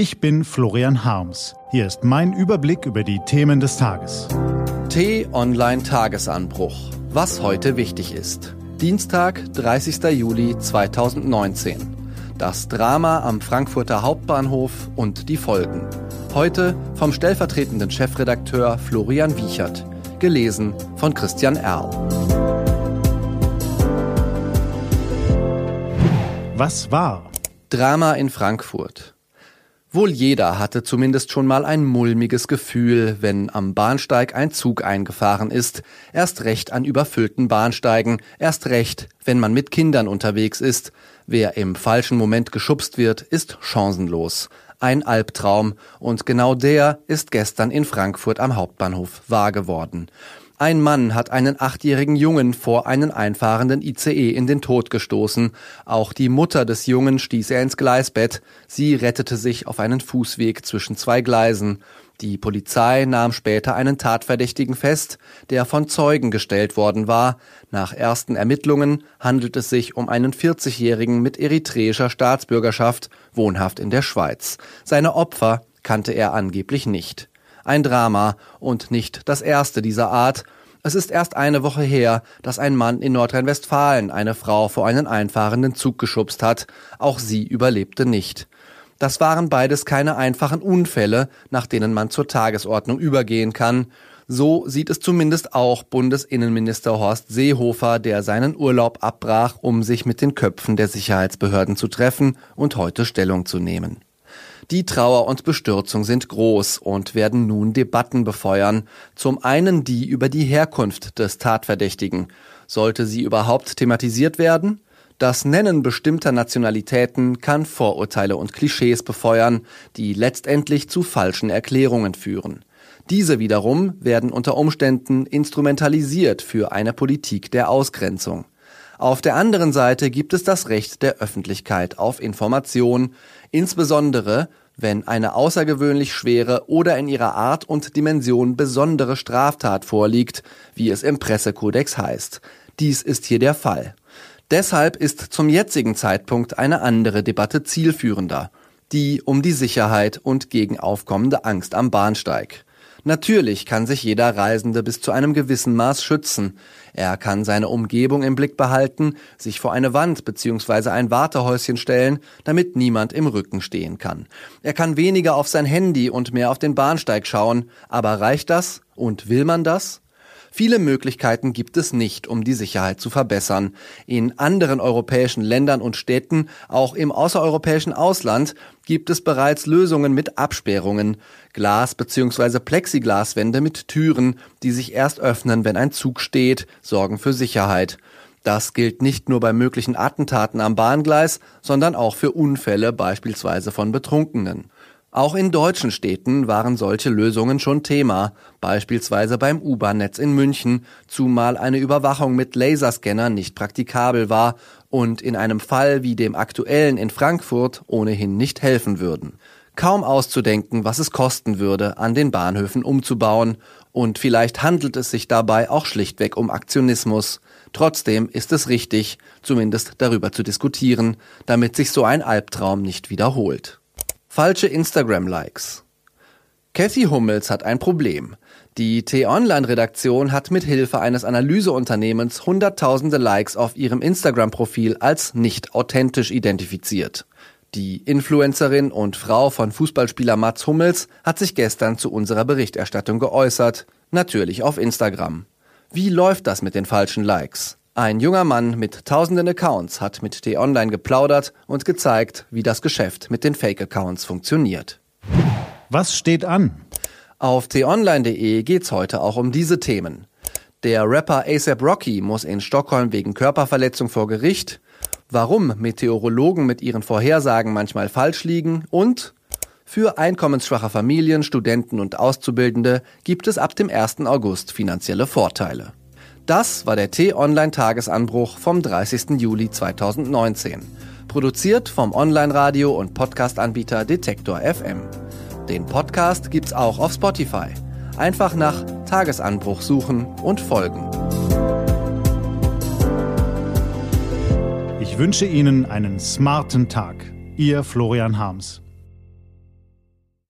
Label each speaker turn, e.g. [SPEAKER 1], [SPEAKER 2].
[SPEAKER 1] Ich bin Florian Harms. Hier ist mein Überblick über die Themen des Tages.
[SPEAKER 2] T-Online Tagesanbruch. Was heute wichtig ist. Dienstag, 30. Juli 2019. Das Drama am Frankfurter Hauptbahnhof und die Folgen. Heute vom stellvertretenden Chefredakteur Florian Wiechert. Gelesen von Christian Erl.
[SPEAKER 1] Was war?
[SPEAKER 2] Drama in Frankfurt. Wohl jeder hatte zumindest schon mal ein mulmiges Gefühl, wenn am Bahnsteig ein Zug eingefahren ist, erst recht an überfüllten Bahnsteigen, erst recht, wenn man mit Kindern unterwegs ist. Wer im falschen Moment geschubst wird, ist chancenlos. Ein Albtraum, und genau der ist gestern in Frankfurt am Hauptbahnhof wahr geworden. Ein Mann hat einen achtjährigen Jungen vor einen einfahrenden ICE in den Tod gestoßen. Auch die Mutter des Jungen stieß er ins Gleisbett. Sie rettete sich auf einen Fußweg zwischen zwei Gleisen. Die Polizei nahm später einen Tatverdächtigen fest, der von Zeugen gestellt worden war. Nach ersten Ermittlungen handelt es sich um einen 40-Jährigen mit eritreischer Staatsbürgerschaft, wohnhaft in der Schweiz. Seine Opfer kannte er angeblich nicht. Ein Drama und nicht das erste dieser Art. Es ist erst eine Woche her, dass ein Mann in Nordrhein-Westfalen eine Frau vor einen einfahrenden Zug geschubst hat. Auch sie überlebte nicht. Das waren beides keine einfachen Unfälle, nach denen man zur Tagesordnung übergehen kann. So sieht es zumindest auch Bundesinnenminister Horst Seehofer, der seinen Urlaub abbrach, um sich mit den Köpfen der Sicherheitsbehörden zu treffen und heute Stellung zu nehmen. Die Trauer und Bestürzung sind groß und werden nun Debatten befeuern. Zum einen die über die Herkunft des Tatverdächtigen. Sollte sie überhaupt thematisiert werden? Das Nennen bestimmter Nationalitäten kann Vorurteile und Klischees befeuern, die letztendlich zu falschen Erklärungen führen. Diese wiederum werden unter Umständen instrumentalisiert für eine Politik der Ausgrenzung. Auf der anderen Seite gibt es das Recht der Öffentlichkeit auf Information, insbesondere wenn eine außergewöhnlich schwere oder in ihrer Art und Dimension besondere Straftat vorliegt, wie es im Pressekodex heißt. Dies ist hier der Fall. Deshalb ist zum jetzigen Zeitpunkt eine andere Debatte zielführender, die um die Sicherheit und gegen aufkommende Angst am Bahnsteig. Natürlich kann sich jeder Reisende bis zu einem gewissen Maß schützen. Er kann seine Umgebung im Blick behalten, sich vor eine Wand bzw. ein Wartehäuschen stellen, damit niemand im Rücken stehen kann. Er kann weniger auf sein Handy und mehr auf den Bahnsteig schauen. Aber reicht das? Und will man das? Viele Möglichkeiten gibt es nicht, um die Sicherheit zu verbessern. In anderen europäischen Ländern und Städten, auch im außereuropäischen Ausland, gibt es bereits Lösungen mit Absperrungen, Glas- bzw. Plexiglaswände mit Türen, die sich erst öffnen, wenn ein Zug steht, sorgen für Sicherheit. Das gilt nicht nur bei möglichen Attentaten am Bahngleis, sondern auch für Unfälle beispielsweise von Betrunkenen. Auch in deutschen Städten waren solche Lösungen schon Thema, beispielsweise beim U-Bahn-Netz in München, zumal eine Überwachung mit Laserscanner nicht praktikabel war und in einem Fall wie dem aktuellen in Frankfurt ohnehin nicht helfen würden. Kaum auszudenken, was es kosten würde, an den Bahnhöfen umzubauen, und vielleicht handelt es sich dabei auch schlichtweg um Aktionismus. Trotzdem ist es richtig, zumindest darüber zu diskutieren, damit sich so ein Albtraum nicht wiederholt. Falsche Instagram-Likes. Cathy Hummels hat ein Problem. Die T-Online-Redaktion hat mit Hilfe eines Analyseunternehmens hunderttausende Likes auf ihrem Instagram-Profil als nicht authentisch identifiziert. Die Influencerin und Frau von Fußballspieler Mats Hummels hat sich gestern zu unserer Berichterstattung geäußert, natürlich auf Instagram. Wie läuft das mit den falschen Likes? Ein junger Mann mit tausenden Accounts hat mit T-Online geplaudert und gezeigt, wie das Geschäft mit den Fake-Accounts funktioniert.
[SPEAKER 1] Was steht an?
[SPEAKER 2] Auf t-online.de geht's heute auch um diese Themen. Der Rapper ASAP Rocky muss in Stockholm wegen Körperverletzung vor Gericht, warum Meteorologen mit ihren Vorhersagen manchmal falsch liegen und für einkommensschwache Familien, Studenten und Auszubildende gibt es ab dem 1. August finanzielle Vorteile. Das war der T-Online-Tagesanbruch vom 30. Juli 2019. Produziert vom Online-Radio- und Podcast-Anbieter Detektor FM. Den Podcast gibt's auch auf Spotify. Einfach nach Tagesanbruch suchen und folgen.
[SPEAKER 1] Ich wünsche Ihnen einen smarten Tag. Ihr Florian Harms.